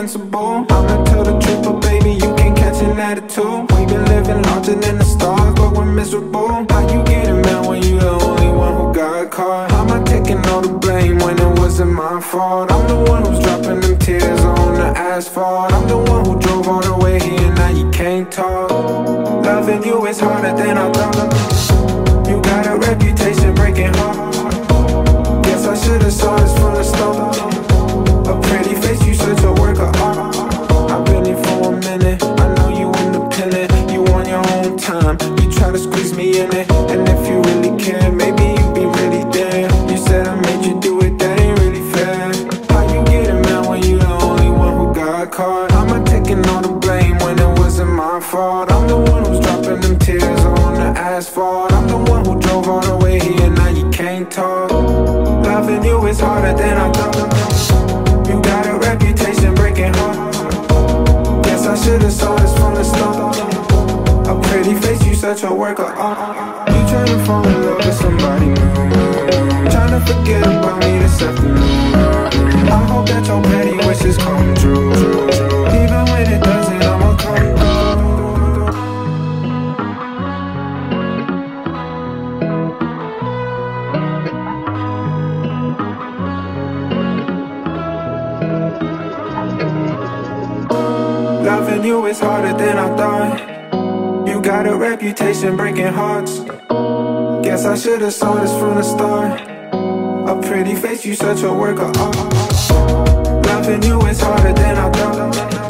invincible. I'ma tell the truth, but baby, you can't catch an attitude. We've been living larger than the stars, but we're miserable. How you getting mad when you the only one who got caught? How am I taking all the blame when it wasn't my fault? I'm the one who's dropping them tears on the asphalt. I'm the one who drove all the way here, now you can't talk. Loving you is harder than I thought. You got a reputation breaking hearts. Guess I should've saw this from the start. A pretty face, you such a work harder than I thought. You got a reputation breaking hearts. Guess I should've saw this from the start. A pretty face, you such a work of art. You tryna fall in love with somebody new. Tryna forget about me this afternoon. I hope that your petty wishes come true. Loving you is harder than I thought. You got a reputation breaking hearts. Guess I should've saw this from the start. A pretty face, you such a work of art. Loving you is harder than I thought.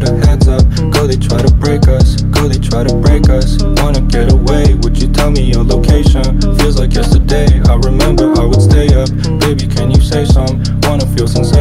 Get a heads up? Go, they try to break us. Go, they try to break us. Wanna get away? Would you tell me your location? Feels like yesterday. I remember I would stay up. Baby, can you say some? Wanna feel sensation?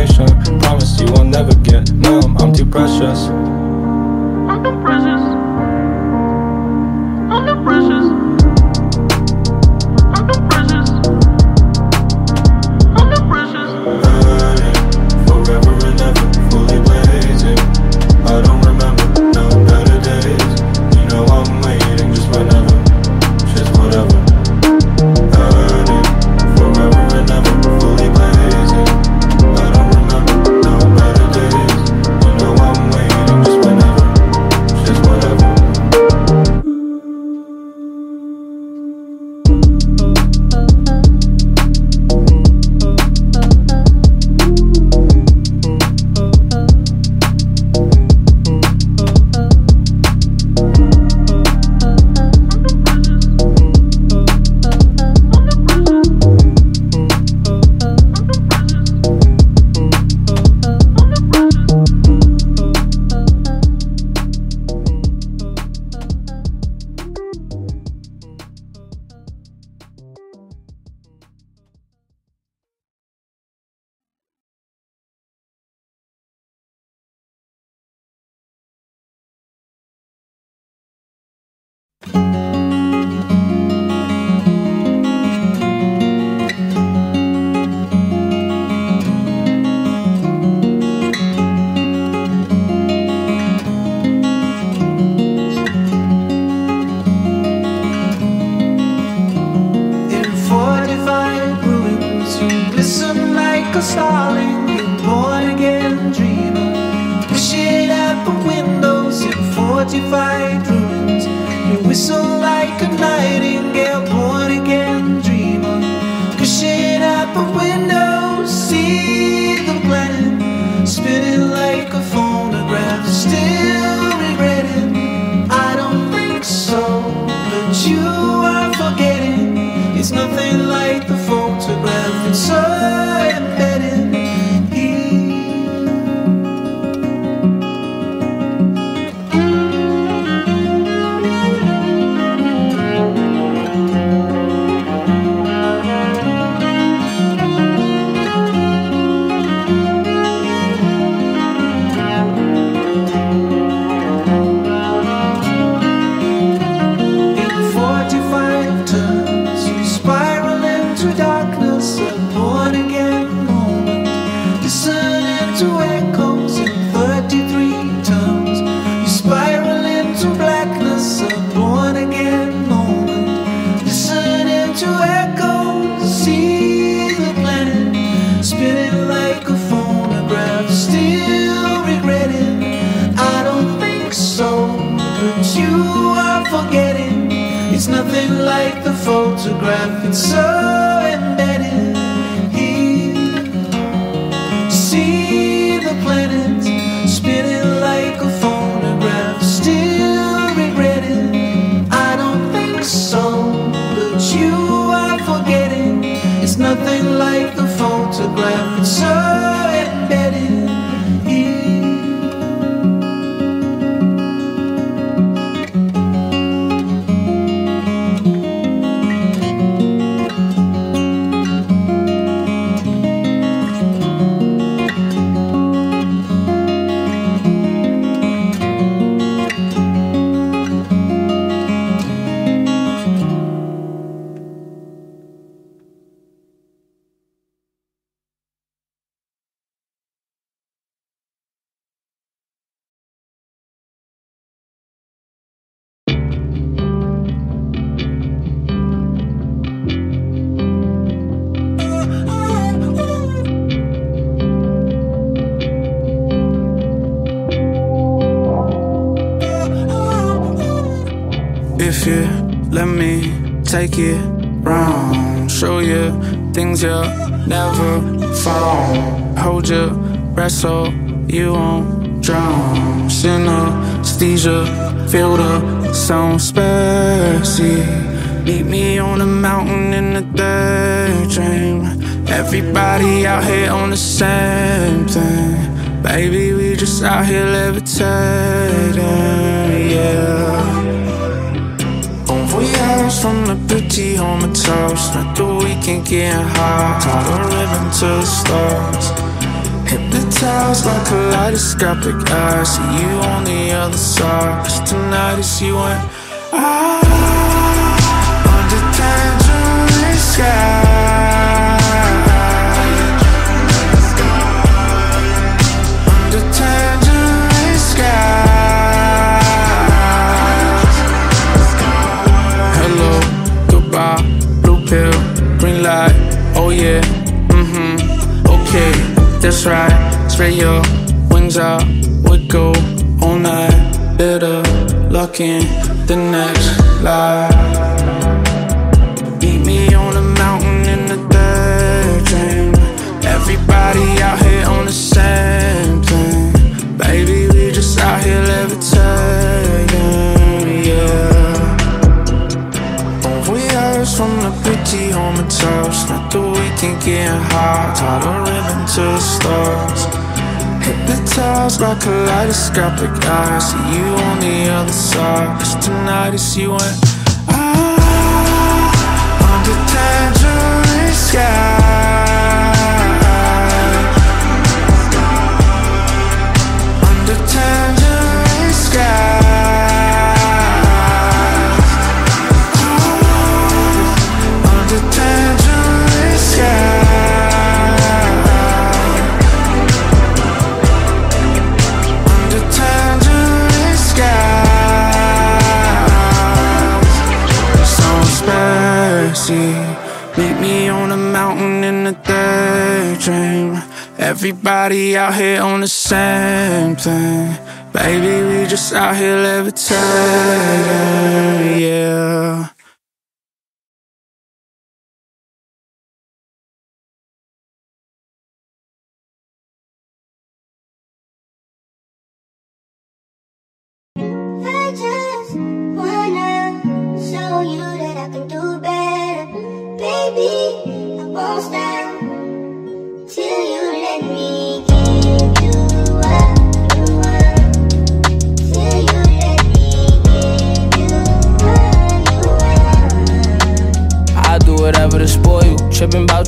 Darkness, a born again moment. Listening to echoes in 33 turns, you spiral into blackness, a born again moment. Listening to echoes, see the planet spinning like a phonograph. Still regretting, I don't think so, but you are forgetting. It's nothing like the photograph, it's so embedded photograph, If you let me take it round, show you things you'll never found. Hold your breath so you won't drown. Synesthesia, feel the sound spacey. Meet me on the mountain in the daydream. Everybody out here on the same thing. Baby, we just out here levitating, yeah. From the pretty home of toast. Spent the weekend getting high. Tied a ribbon to the stars. Hypnotized like kaleidoscopic eyes. See you on the other side. Cause tonight is you and I. Under tangerine sky. That's right. Spread your wings out, we go all night. Better luck in the next life. Meet me on the mountain in the daydream. Everybody out here on the same thing. Baby, we just out here levitating, yeah. Bon voyage from the pretty home toast. Spent the weekend getting high. Tied a ribbon to the stars. Hypnotized by kaleidoscopic eyes. See you on the other side. Cause tonight is you and I. Under tangerine sky. Everybody out here on the same thing. Baby, we just out here levitating, yeah.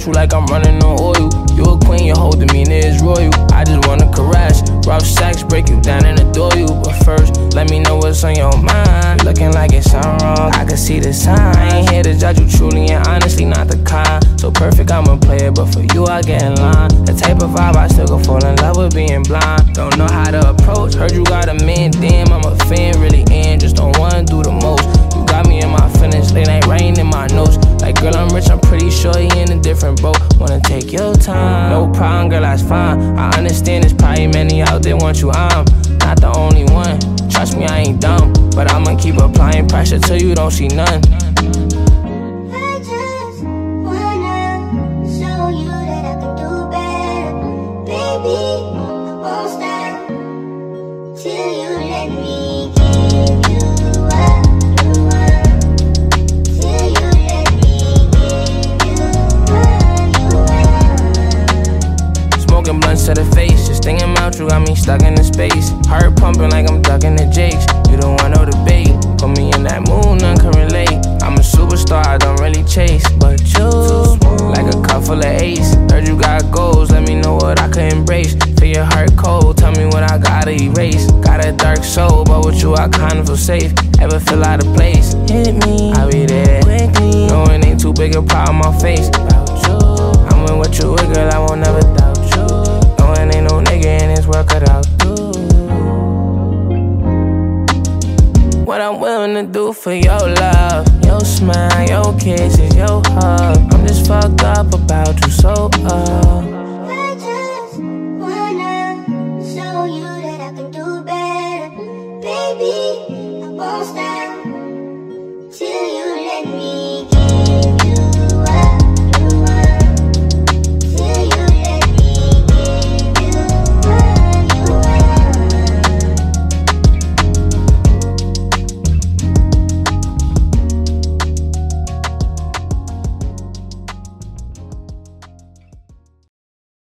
You like I'm running on oil. You a queen, your whole demeanor is royal. I just wanna caress. Rough sex, break you down and adore you. But first, let me know what's on your mind. Looking like it's something wrong, I can see the sign. I ain't here to judge you truly and honestly, not the kind. So perfect, I'm a player, but for you, I get in line. The type of vibe I still can fall in love with being blind. Don't know how to approach. Heard you got a man, damn, I'm a fan, really in. Just don't wanna do the most. Got me in my feelings, late night rain in my nose. Like, girl, I'm rich, I'm pretty sure you in a different boat. Wanna take your time, no problem, girl, that's fine. I understand there's probably many out there want you, I'm not the only one. Trust me, I ain't dumb, but I'ma keep applying pressure till you don't see none. Smoking blunts to the face, just thinking about you got me stuck in the space. Heart pumping like I'm ducking the jakes. You don't want no debate. Put me in that mood, none can relate. I'm a superstar, I don't really chase. But you, like a cup full of ace. Heard you got goals, let me know what I could embrace. Feel your heart cold, tell me what I gotta erase. Got a dark soul, but with you I kinda feel safe. Ever feel out of place? Hit me, I'll be there quickly. No, baby, a monster.